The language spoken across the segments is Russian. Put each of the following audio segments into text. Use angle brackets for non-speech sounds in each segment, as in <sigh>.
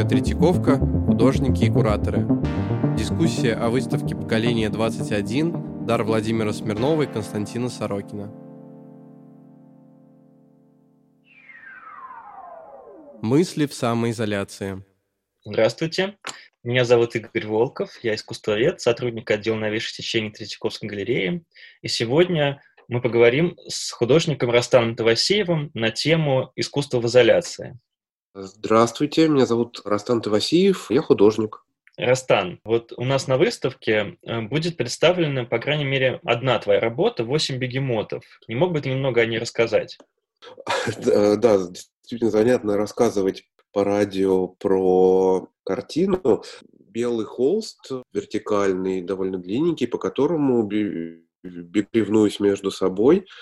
Новая Третьяковка, художники и кураторы. Дискуссия о выставке поколения 21 Дар Владимира Смирнова и Константина Сорокина. Мысли в самоизоляции. Здравствуйте. Меня зовут Игорь Волков, я искусствовед, сотрудник отдела новейших течений Третьяковской галереи. И сегодня мы поговорим с художником Растаном Тавасеевым на тему искусства в изоляции. Здравствуйте, меня зовут Растан Тавасиев, я художник. Растан, вот у нас на выставке э, будет представлена, по крайней мере, одна твоя работа «Восемь бегемотов». Не мог бы ты немного о ней рассказать? <laughs> Да, действительно занятно рассказывать по радио про картину. Белый холст, вертикальный, довольно длинненький, по которому ревнуюсь между собой –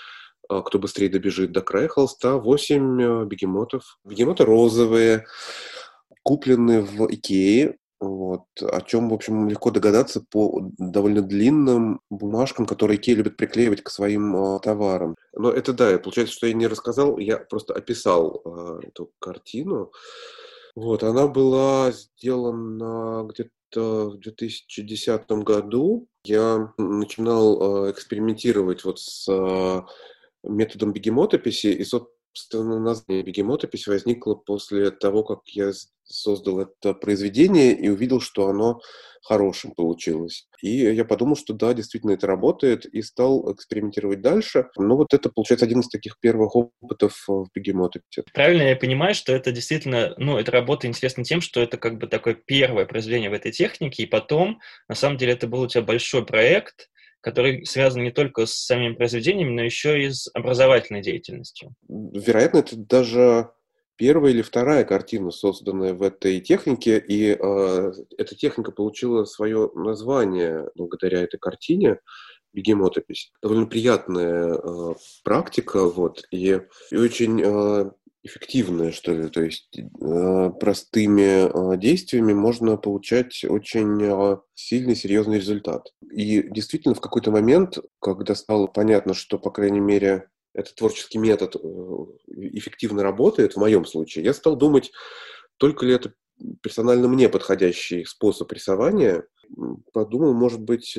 кто быстрее добежит до края холста, 8 э, бегемотов. Бегемоты розовые, куплены в Икее, вот, о чем, в общем, легко догадаться по довольно длинным бумажкам, которые Икея любит приклеивать к своим э, товарам. Но это да, получается, что я не рассказал, я просто описал э, эту картину. Вот, она была сделана где-то в 2010 году. Я начинал э, экспериментировать вот с э, методом бегемотописи, и, собственно, название бегемотопись возникло после того, как я создал это произведение и увидел, что оно хорошим получилось. И я подумал, что да, действительно это работает, и стал экспериментировать дальше. Но вот это, получается, один из таких первых опытов в бегемотописи. Правильно я понимаю, что это действительно, ну, эта работа интересна тем, что это как бы такое первое произведение в этой технике, и потом, на самом деле, это был у тебя большой проект, который связан не только с самими произведениями, но еще и с образовательной деятельностью. Вероятно, это даже первая или вторая картина, созданная в этой технике, и э, эта техника получила свое название благодаря этой картине бегемотопись. Довольно приятная э, практика, вот, и, и очень э, эффективное, что ли. То есть э, простыми э, действиями можно получать очень э, сильный, серьезный результат. И действительно, в какой-то момент, когда стало понятно, что, по крайней мере, этот творческий метод эффективно работает, в моем случае, я стал думать, только ли это персонально мне подходящий способ рисования. Подумал, может быть,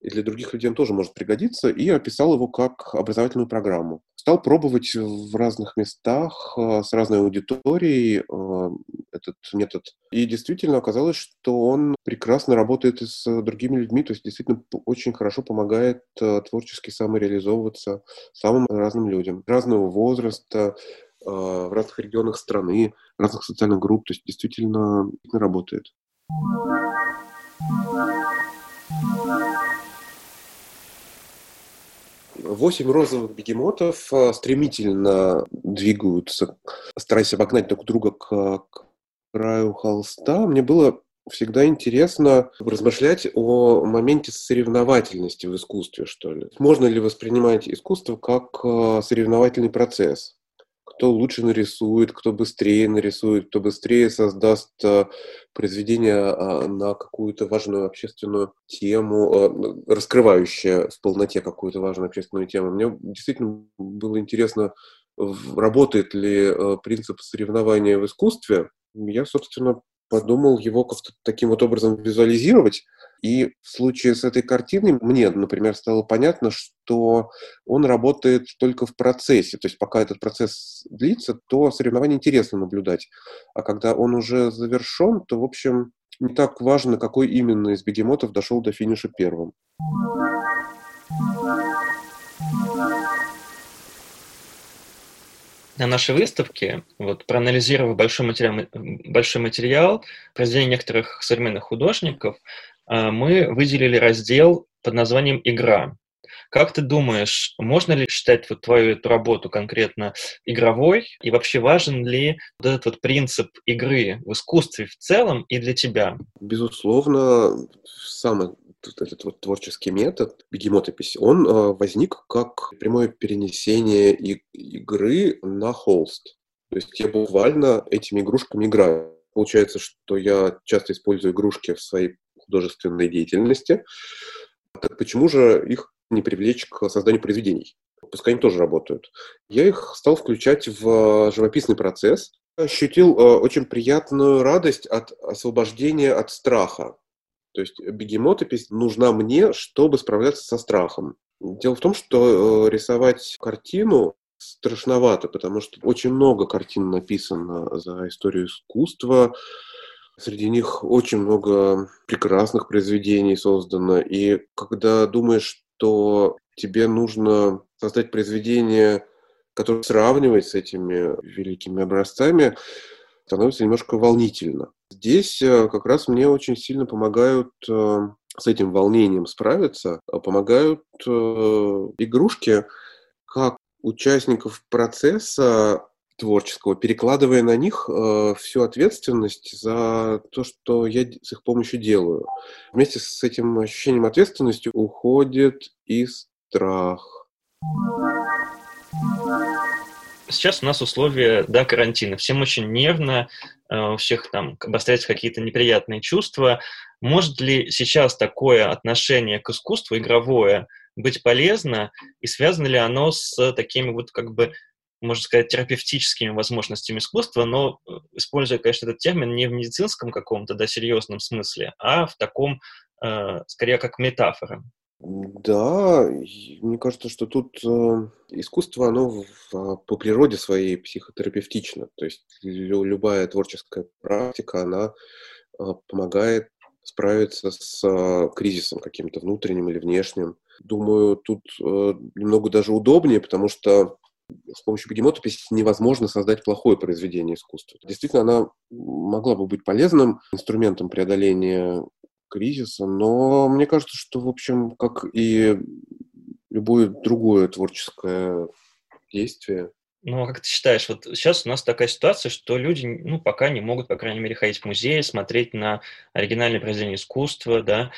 и для других людей он тоже может пригодиться, и описал его как образовательную программу. Стал пробовать в разных местах э, с разной аудиторией э, этот метод. И действительно оказалось, что он прекрасно работает с другими людьми, то есть действительно очень хорошо помогает э, творчески самореализовываться самым разным людям, разного возраста, в разных регионах страны, разных социальных групп, то есть действительно работает. Восемь розовых бегемотов э, стремительно двигаются, стараясь обогнать друг друга к, к краю холста. Мне было всегда интересно размышлять о моменте соревновательности в искусстве, что ли. Можно ли воспринимать искусство как э, соревновательный процесс? Кто лучше нарисует, кто быстрее нарисует, кто быстрее создаст э, произведение э, на какую-то важную общественную тему, э, раскрывающее в полноте какую-то важную общественную тему. Мне действительно было интересно, работает ли принцип соревнования в искусстве. Я, собственно, подумал его как-то таким вот образом визуализировать. И в случае с этой картиной мне, например, стало понятно, что он работает только в процессе. То есть пока этот процесс длится, то соревнование интересно наблюдать. А когда он уже завершен, то, в общем, не так важно, какой именно из бегемотов дошел до финиша первым. На нашей выставке, вот, проанализировав большой материал, большой материал произведений некоторых современных художников, а, мы выделили раздел под названием «Игра». Как ты думаешь, можно ли считать вот твою эту работу конкретно игровой? И вообще важен ли вот этот вот принцип игры в искусстве в целом и для тебя? Безусловно, самый этот вот творческий метод бегемотопись, он э, возник как прямое перенесение и, игры на холст. То есть я буквально этими игрушками играю. Получается, что я часто использую игрушки в своей художественной деятельности. Так почему же их не привлечь к созданию произведений? Пускай они тоже работают. Я их стал включать в живописный процесс, ощутил э, очень приятную радость от освобождения от страха. То есть бегемотопись нужна мне, чтобы справляться со страхом. Дело в том, что э, рисовать картину страшновато, потому что очень много картин написано за историю искусства. Среди них очень много прекрасных произведений создано. И когда думаешь, что тебе нужно создать произведение, которое сравнивать с этими великими образцами, становится немножко волнительно. Здесь э, как раз мне очень сильно помогают э, с этим волнением справиться, помогают э, игрушки, как участников процесса творческого, перекладывая на них э, всю ответственность за то, что я с их помощью делаю. Вместе с этим ощущением ответственности уходит и страх. Сейчас у нас условия да, карантина. Всем очень нервно, э, у всех там обостряются какие-то неприятные чувства. Может ли сейчас такое отношение к искусству игровое быть полезно, и связано ли оно с такими вот как бы можно сказать, терапевтическими возможностями искусства, но э, используя, конечно, этот термин не в медицинском каком-то, да, серьезном смысле, а в таком, э, скорее, как метафора. Да, мне кажется, что тут э, искусство, оно а, по природе своей психотерапевтично. То есть лю, любая творческая практика, она э, помогает справиться с э, кризисом каким-то внутренним или внешним. Думаю, тут э, немного даже удобнее, потому что с помощью бегемотописи невозможно создать плохое произведение искусства. Действительно, она могла бы быть полезным инструментом преодоления кризиса, но мне кажется, что, в общем, как и любое другое творческое действие, ну, а как ты считаешь, вот сейчас у нас такая ситуация, что люди, ну, пока не могут, по крайней мере, ходить в музеи, смотреть на оригинальные произведения искусства, да,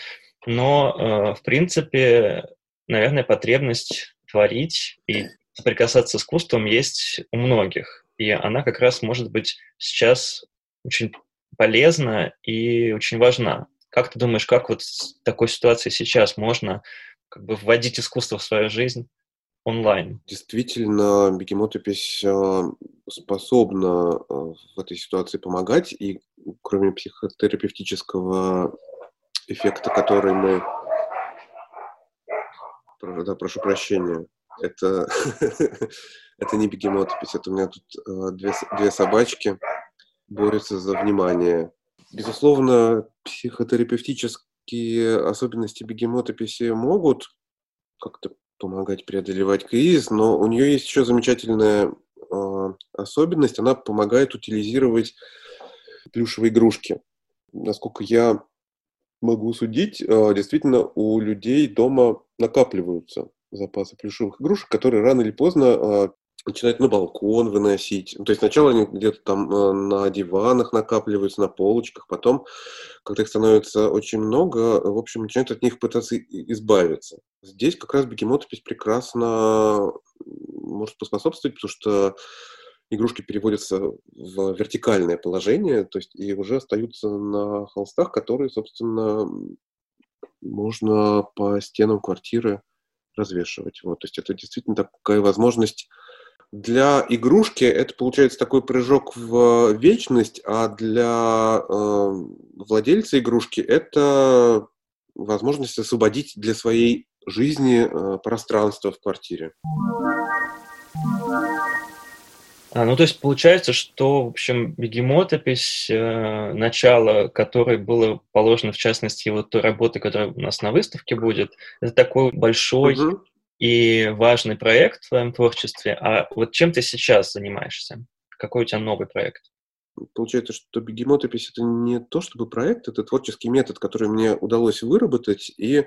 но, э, в принципе, наверное, потребность творить и соприкасаться с искусством есть у многих. И она как раз может быть сейчас очень полезна и очень важна. Как ты думаешь, как вот в такой ситуации сейчас можно как бы вводить искусство в свою жизнь онлайн? Действительно, бегемотопись а, способна а, в этой ситуации помогать, и кроме психотерапевтического эффекта, который мы... Да, прошу прощения это, <laughs> это не бегемотопись, это у меня тут э, две, две собачки борются за внимание. Безусловно, психотерапевтические особенности бегемотописи могут как-то помогать преодолевать кризис, но у нее есть еще замечательная э, особенность, она помогает утилизировать плюшевые игрушки. Насколько я могу судить, э, действительно у людей дома накапливаются запасы плюшевых игрушек, которые рано или поздно э, начинают на балкон выносить. То есть сначала они где-то там э, на диванах накапливаются, на полочках, потом, когда их становится очень много, в общем, начинают от них пытаться избавиться. Здесь как раз бегемотопись прекрасно может поспособствовать, потому что игрушки переводятся в вертикальное положение, то есть и уже остаются на холстах, которые, собственно, можно по стенам квартиры развешивать. Вот, то есть это действительно такая возможность для игрушки это получается такой прыжок в вечность, а для э, владельца игрушки это возможность освободить для своей жизни э, пространство в квартире. А, ну, то есть получается, что, в общем, бегемотопись, э, начало которой было положено, в частности, вот той работы, которая у нас на выставке будет, это такой большой угу. И важный проект в твоем творчестве. А вот чем ты сейчас занимаешься? Какой у тебя новый проект? Получается, что бегемотопись это не то чтобы проект, это творческий метод, который мне удалось выработать, и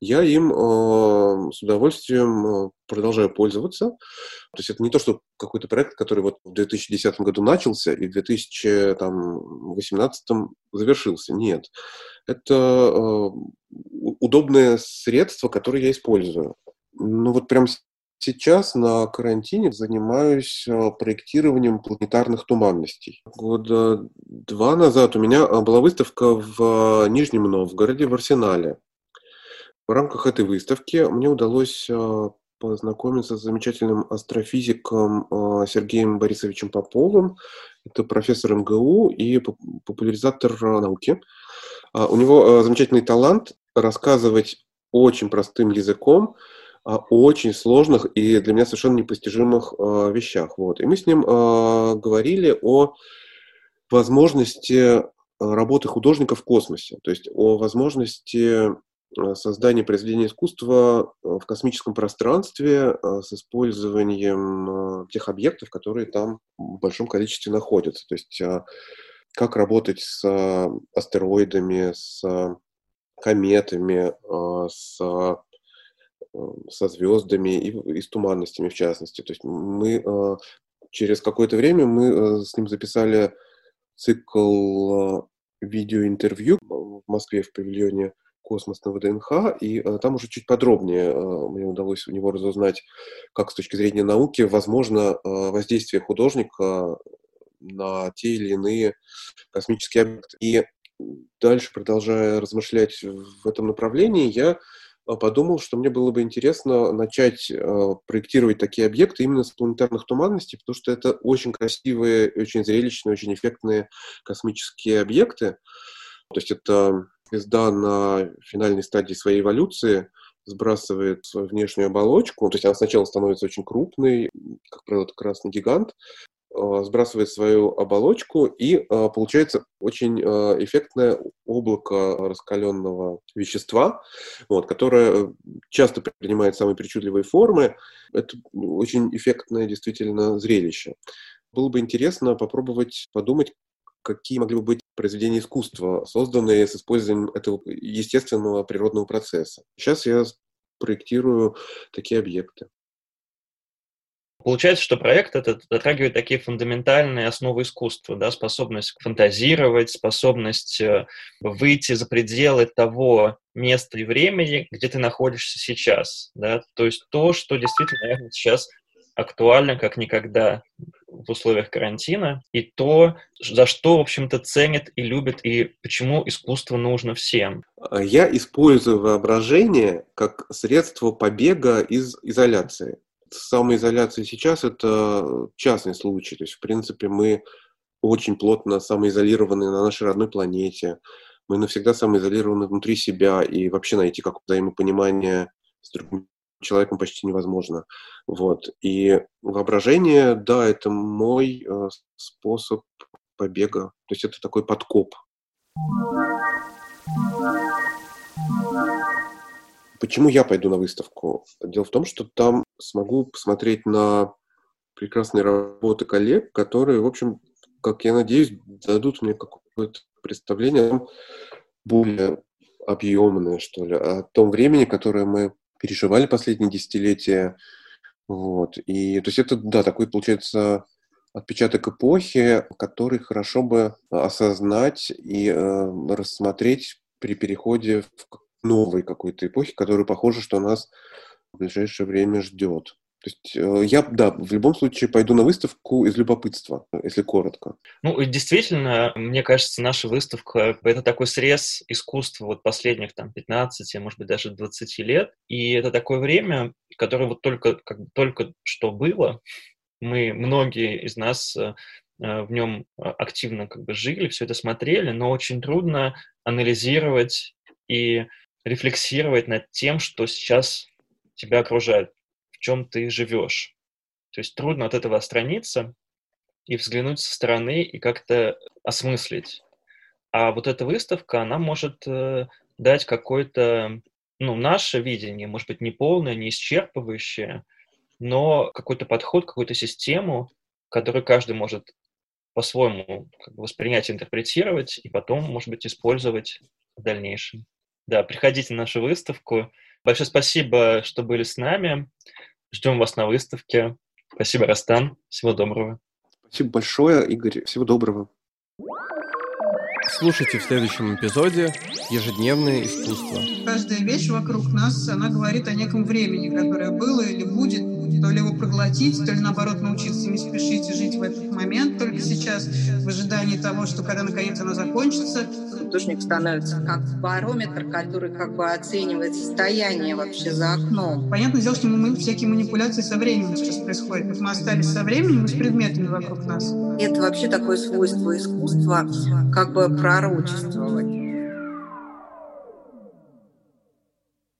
я им э, с удовольствием э, продолжаю пользоваться. То есть это не то, что какой-то проект, который вот в 2010 году начался и в 2018 завершился. Нет. Это э, удобное средство, которое я использую. Ну вот прям Сейчас на карантине занимаюсь э, проектированием планетарных туманностей. Года два назад у меня э, была выставка в э, Нижнем Новгороде, в Арсенале. В рамках этой выставки мне удалось познакомиться с замечательным астрофизиком э, Сергеем Борисовичем Поповым. Это профессор МГУ и популяризатор науки. А, у него замечательный талант рассказывать очень простым языком очень сложных и для меня совершенно непостижимых вещах. Вот. И мы с ним говорили о возможности работы художника в космосе, то есть о возможности Э, создание произведения искусства э, в космическом пространстве э, с использованием тех объектов, которые там в большом количестве находятся. То есть как работать с астероидами, с кометами, с, со звездами и, и с туманностями в частности. То есть мы через какое-то время мы с ним записали цикл видеоинтервью в Москве в павильоне космос на ВДНХ, и э, там уже чуть подробнее э, мне удалось у него разузнать, как с точки зрения науки возможно э, воздействие художника на те или иные космические объекты. И дальше, продолжая размышлять в этом направлении, я подумал, что мне было бы интересно начать э, проектировать такие объекты именно с планетарных туманностей, потому что это очень красивые, очень зрелищные, очень эффектные космические объекты. То есть это звезда на финальной стадии своей эволюции сбрасывает свою внешнюю оболочку, то есть она сначала становится очень крупной, как правило, это красный гигант, сбрасывает свою оболочку, и а, получается очень а, эффектное облако раскаленного вещества, вот, которое часто принимает самые причудливые формы. Это очень эффектное действительно зрелище. Было бы интересно попробовать подумать, какие могли бы быть произведения искусства, созданные с использованием этого естественного природного процесса. Сейчас я проектирую такие объекты. Получается, что проект этот затрагивает такие фундаментальные основы искусства, да, способность фантазировать, способность э, выйти за пределы того места и времени, где ты находишься сейчас, да, то есть то, что действительно, наверное, сейчас актуально как никогда в условиях карантина, и то, за что, в общем-то, ценят и любят, и почему искусство нужно всем. Я использую воображение как средство побега из изоляции. Самоизоляция сейчас – это частный случай. То есть, в принципе, мы очень плотно самоизолированы на нашей родной планете. Мы навсегда самоизолированы внутри себя, и вообще найти какое-то взаимопонимание с другим человеком почти невозможно. Вот. И воображение, да, это мой э, способ побега. То есть это такой подкоп. Почему я пойду на выставку? Дело в том, что там смогу посмотреть на прекрасные работы коллег, которые, в общем, как я надеюсь, дадут мне какое-то представление более объемное, что ли, о том времени, которое мы переживали последние десятилетия. Вот. И то есть это, да, такой, получается, отпечаток эпохи, который хорошо бы осознать и э, рассмотреть при переходе в новой какой-то эпохи, которая, похоже, что нас в ближайшее время ждет. То есть э, я, да, в любом случае пойду на выставку из любопытства, если коротко. Ну, действительно, мне кажется, наша выставка — это такой срез искусства вот последних там 15, может быть, даже 20 лет. И это такое время, которое вот только, как только что было. Мы, многие из нас э, э, в нем активно как бы жили, все это смотрели, но очень трудно анализировать и рефлексировать над тем, что сейчас тебя окружает чем ты живешь. То есть трудно от этого отстраниться и взглянуть со стороны и как-то осмыслить. А вот эта выставка, она может э, дать какое-то, ну, наше видение, может быть, не полное, не исчерпывающее, но какой-то подход, какую-то систему, которую каждый может по-своему как бы воспринять, интерпретировать и потом, может быть, использовать в дальнейшем. Да, приходите на нашу выставку. Большое спасибо, что были с нами. Ждем вас на выставке. Спасибо, Растан. Всего доброго. Спасибо большое, Игорь. Всего доброго. Слушайте в следующем эпизоде «Ежедневное искусство». Каждая вещь вокруг нас, она говорит о неком времени, которое было или будет, то ли его проглотить, то ли наоборот научиться не спешить и жить в этот момент, только сейчас, в ожидании того, что когда наконец оно закончится, художник становится как барометр, который как бы оценивает состояние вообще за окном. Понятно дело, что мы, всякие манипуляции со временем сейчас происходят. Мы остались со временем и с предметами вокруг нас. Это вообще такое свойство искусства, как бы пророчествовать.